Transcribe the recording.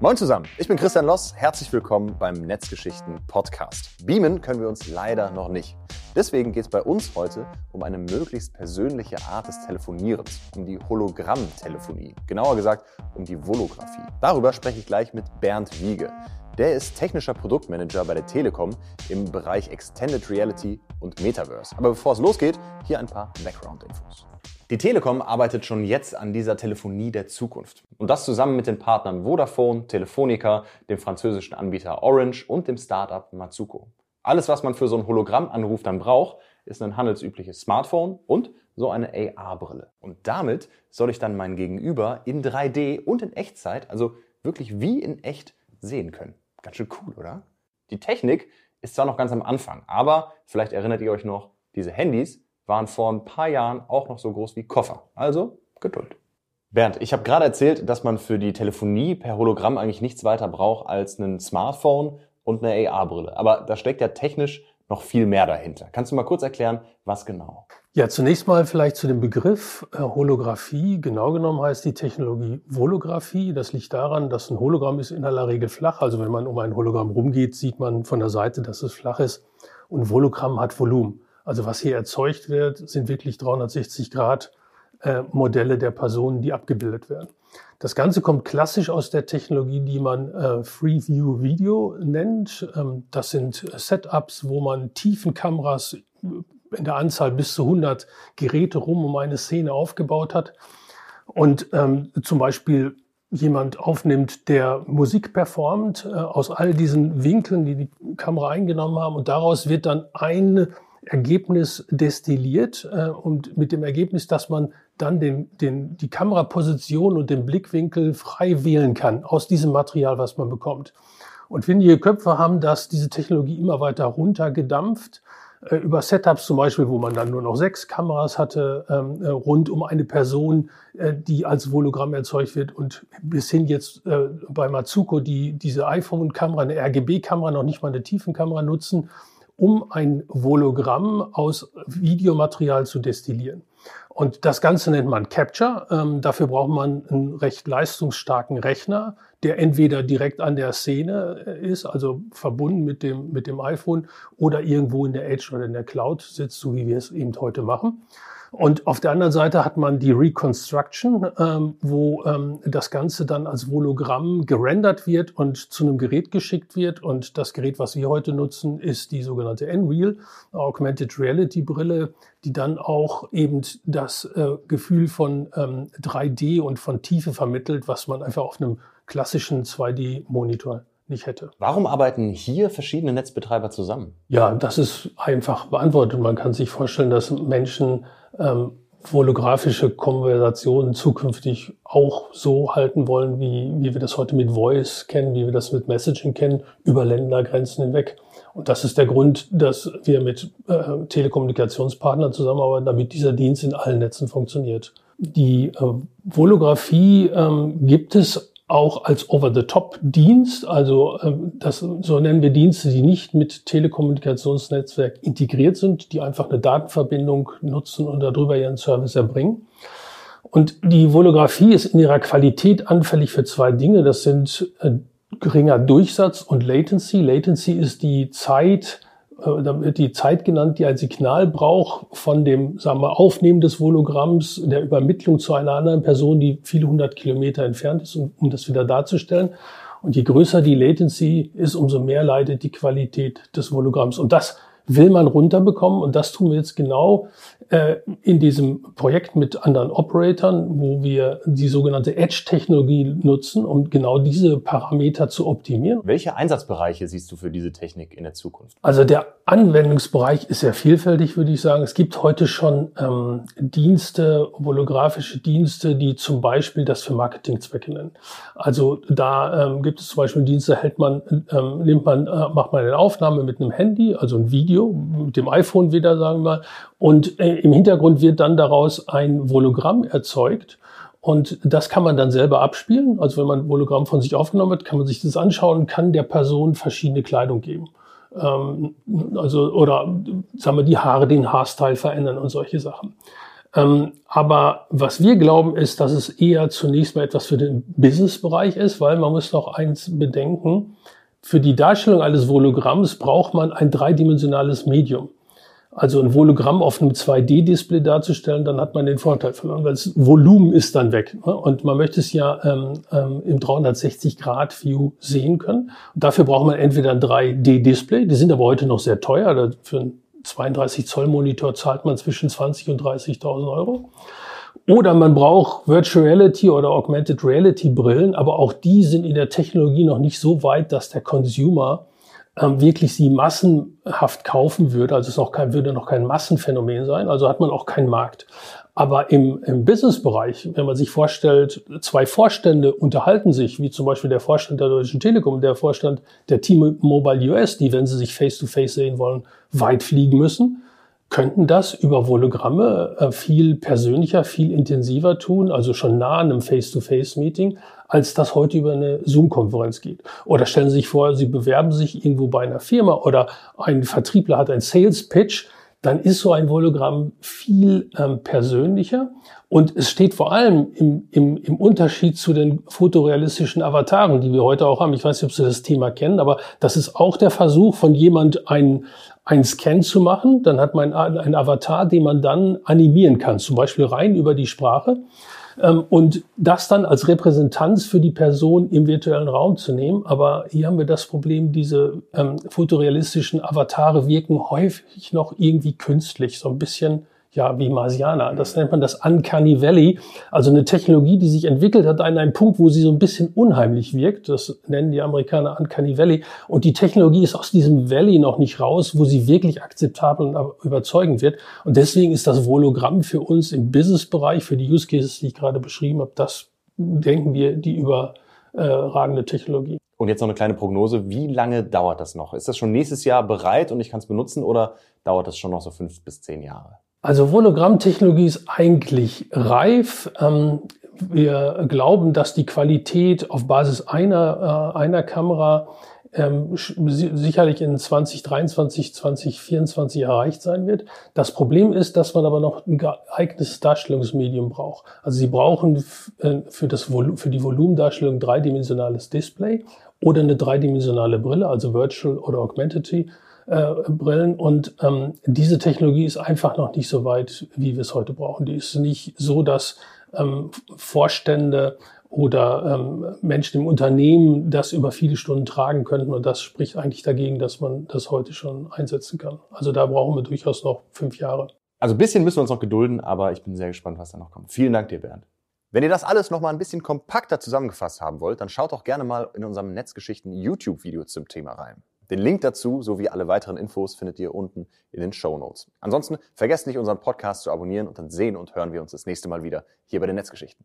Moin zusammen, ich bin Christian Loss. Herzlich willkommen beim Netzgeschichten Podcast. Beamen können wir uns leider noch nicht. Deswegen geht es bei uns heute um eine möglichst persönliche Art des Telefonierens, um die Hologrammtelefonie. Genauer gesagt um die Volographie. Darüber spreche ich gleich mit Bernd Wiege. Der ist technischer Produktmanager bei der Telekom im Bereich Extended Reality und Metaverse. Aber bevor es losgeht, hier ein paar Background-Infos. Die Telekom arbeitet schon jetzt an dieser Telefonie der Zukunft. Und das zusammen mit den Partnern Vodafone, Telefonica, dem französischen Anbieter Orange und dem Startup Matsuko. Alles, was man für so einen Hologrammanruf dann braucht, ist ein handelsübliches Smartphone und so eine AR-Brille. Und damit soll ich dann mein Gegenüber in 3D und in Echtzeit, also wirklich wie in echt, sehen können. Ganz schön cool, oder? Die Technik ist zwar noch ganz am Anfang, aber vielleicht erinnert ihr euch noch, diese Handys waren vor ein paar Jahren auch noch so groß wie Koffer. Also Geduld. Bernd, ich habe gerade erzählt, dass man für die Telefonie per Hologramm eigentlich nichts weiter braucht als ein Smartphone und eine AR-Brille. Aber da steckt ja technisch noch viel mehr dahinter. Kannst du mal kurz erklären, was genau? Ja, zunächst mal vielleicht zu dem Begriff äh, Holographie. Genau genommen heißt die Technologie Volographie. Das liegt daran, dass ein Hologramm ist in aller Regel flach. Also wenn man um ein Hologramm rumgeht, sieht man von der Seite, dass es flach ist. Und Vologramm hat Volumen. Also was hier erzeugt wird, sind wirklich 360 Grad äh, Modelle der Personen, die abgebildet werden. Das Ganze kommt klassisch aus der Technologie, die man äh, Freeview Video nennt. Ähm, das sind Setups, wo man Tiefenkameras in der Anzahl bis zu 100 Geräte rum um eine Szene aufgebaut hat. Und ähm, zum Beispiel jemand aufnimmt, der Musik performt, äh, aus all diesen Winkeln, die die Kamera eingenommen haben. Und daraus wird dann eine Ergebnis destilliert äh, und mit dem Ergebnis, dass man dann den, den, die Kameraposition und den Blickwinkel frei wählen kann aus diesem Material, was man bekommt. Und findige Köpfe haben das, diese Technologie immer weiter runtergedampft äh, über Setups zum Beispiel, wo man dann nur noch sechs Kameras hatte, ähm, äh, rund um eine Person, äh, die als Hologramm erzeugt wird und bis hin jetzt äh, bei Matsuko, die diese iPhone-Kamera, eine RGB-Kamera, noch nicht mal eine Tiefenkamera nutzen, um ein Vologramm aus Videomaterial zu destillieren. Und das Ganze nennt man Capture. Ähm, dafür braucht man einen recht leistungsstarken Rechner, der entweder direkt an der Szene äh, ist, also verbunden mit dem, mit dem iPhone, oder irgendwo in der Edge oder in der Cloud sitzt, so wie wir es eben heute machen. Und auf der anderen Seite hat man die Reconstruction, ähm, wo ähm, das Ganze dann als Hologramm gerendert wird und zu einem Gerät geschickt wird. Und das Gerät, was wir heute nutzen, ist die sogenannte Nreal, Augmented Reality Brille, die dann auch eben das äh, Gefühl von ähm, 3D und von Tiefe vermittelt, was man einfach auf einem klassischen 2D-Monitor nicht hätte. Warum arbeiten hier verschiedene Netzbetreiber zusammen? Ja, das ist einfach beantwortet. Man kann sich vorstellen, dass Menschen ähm, holographische Konversationen zukünftig auch so halten wollen, wie, wie wir das heute mit Voice kennen, wie wir das mit Messaging kennen, über Ländergrenzen hinweg. Und das ist der Grund, dass wir mit äh, Telekommunikationspartnern zusammenarbeiten, damit dieser Dienst in allen Netzen funktioniert. Die äh, Holographie ähm, gibt es auch als Over-the-Top-Dienst, also ähm, das, so nennen wir Dienste, die nicht mit Telekommunikationsnetzwerk integriert sind, die einfach eine Datenverbindung nutzen und darüber ihren Service erbringen. Und die Volographie ist in ihrer Qualität anfällig für zwei Dinge. Das sind äh, geringer Durchsatz und Latency. Latency ist die Zeit, äh, die Zeit genannt, die ein Signal braucht von dem sagen wir, Aufnehmen des Hologramms, der Übermittlung zu einer anderen Person, die viele hundert Kilometer entfernt ist, um, um das wieder darzustellen. Und je größer die Latency ist, umso mehr leidet die Qualität des Hologramms. Und das will man runterbekommen. Und das tun wir jetzt genau äh, in diesem Projekt mit anderen Operatoren, wo wir die sogenannte Edge-Technologie nutzen, um genau diese Parameter zu optimieren. Welche Einsatzbereiche siehst du für diese Technik in der Zukunft? Also der Anwendungsbereich ist sehr vielfältig, würde ich sagen. Es gibt heute schon ähm, Dienste, holographische Dienste, die zum Beispiel das für Marketingzwecke nennen. Also da ähm, gibt es zum Beispiel Dienste, hält man, ähm, nimmt man, äh, macht man eine Aufnahme mit einem Handy, also ein Video, mit dem iPhone wieder, sagen wir mal, und äh, im Hintergrund wird dann daraus ein Hologramm erzeugt. Und das kann man dann selber abspielen. Also wenn man ein Hologramm von sich aufgenommen hat, kann man sich das anschauen, kann der Person verschiedene Kleidung geben. Ähm, also, oder sagen wir, die Haare, den Haarstyle verändern und solche Sachen. Ähm, aber was wir glauben, ist, dass es eher zunächst mal etwas für den Business-Bereich ist, weil man muss noch eins bedenken. Für die Darstellung eines Vologramms braucht man ein dreidimensionales Medium. Also ein Vologramm auf einem 2D-Display darzustellen, dann hat man den Vorteil verloren, weil das Volumen ist dann weg. Ne? Und man möchte es ja ähm, ähm, im 360-Grad-View sehen können. Und dafür braucht man entweder ein 3D-Display, die sind aber heute noch sehr teuer. Für ein 32 Zoll Monitor zahlt man zwischen 20 und 30.000 Euro. Oder man braucht Virtual Reality oder Augmented Reality Brillen, aber auch die sind in der Technologie noch nicht so weit, dass der Consumer ähm, wirklich sie massenhaft kaufen würde. Also es noch kein, würde noch kein Massenphänomen sein. Also hat man auch keinen Markt. Aber im, im Businessbereich, wenn man sich vorstellt, zwei Vorstände unterhalten sich, wie zum Beispiel der Vorstand der Deutschen Telekom, der Vorstand der T-Mobile US, die, wenn sie sich face-to-face -face sehen wollen, weit fliegen müssen, könnten das über Hologramme äh, viel persönlicher, viel intensiver tun, also schon nah an einem Face-to-Face-Meeting, als das heute über eine Zoom-Konferenz geht. Oder stellen Sie sich vor, Sie bewerben sich irgendwo bei einer Firma oder ein Vertriebler hat einen Sales-Pitch, dann ist so ein Hologramm viel ähm, persönlicher. Und es steht vor allem im, im, im Unterschied zu den fotorealistischen Avataren, die wir heute auch haben. Ich weiß nicht, ob Sie das Thema kennen, aber das ist auch der Versuch von jemand, einen, einen Scan zu machen. Dann hat man einen Avatar, den man dann animieren kann, zum Beispiel rein über die Sprache. Ähm, und das dann als Repräsentanz für die Person im virtuellen Raum zu nehmen. Aber hier haben wir das Problem, diese ähm, fotorealistischen Avatare wirken häufig noch irgendwie künstlich, so ein bisschen ja, wie Marsianer. Das nennt man das Uncanny Valley. Also eine Technologie, die sich entwickelt hat an einem Punkt, wo sie so ein bisschen unheimlich wirkt. Das nennen die Amerikaner Uncanny Valley. Und die Technologie ist aus diesem Valley noch nicht raus, wo sie wirklich akzeptabel und überzeugend wird. Und deswegen ist das Vologramm für uns im Business-Bereich, für die Use Cases, die ich gerade beschrieben habe, das denken wir, die überragende Technologie. Und jetzt noch eine kleine Prognose. Wie lange dauert das noch? Ist das schon nächstes Jahr bereit und ich kann es benutzen oder dauert das schon noch so fünf bis zehn Jahre? Also Hologrammtechnologie ist eigentlich reif. Ähm, wir glauben, dass die Qualität auf Basis einer, äh, einer Kamera ähm, sicherlich in 2023, 2024 erreicht sein wird. Das Problem ist, dass man aber noch ein geeignetes Darstellungsmedium braucht. Also Sie brauchen äh, für, das für die Volumendarstellung dreidimensionales Display oder eine dreidimensionale Brille, also Virtual oder Augmented äh, Brillen. Und ähm, diese Technologie ist einfach noch nicht so weit, wie wir es heute brauchen. Die ist nicht so, dass ähm, Vorstände oder ähm, Menschen im Unternehmen das über viele Stunden tragen könnten. Und das spricht eigentlich dagegen, dass man das heute schon einsetzen kann. Also da brauchen wir durchaus noch fünf Jahre. Also ein bisschen müssen wir uns noch gedulden, aber ich bin sehr gespannt, was da noch kommt. Vielen Dank dir, Bernd. Wenn ihr das alles noch mal ein bisschen kompakter zusammengefasst haben wollt, dann schaut doch gerne mal in unserem Netzgeschichten YouTube-Video zum Thema rein. Den Link dazu sowie alle weiteren Infos findet ihr unten in den Show Notes. Ansonsten vergesst nicht, unseren Podcast zu abonnieren und dann sehen und hören wir uns das nächste Mal wieder hier bei den Netzgeschichten.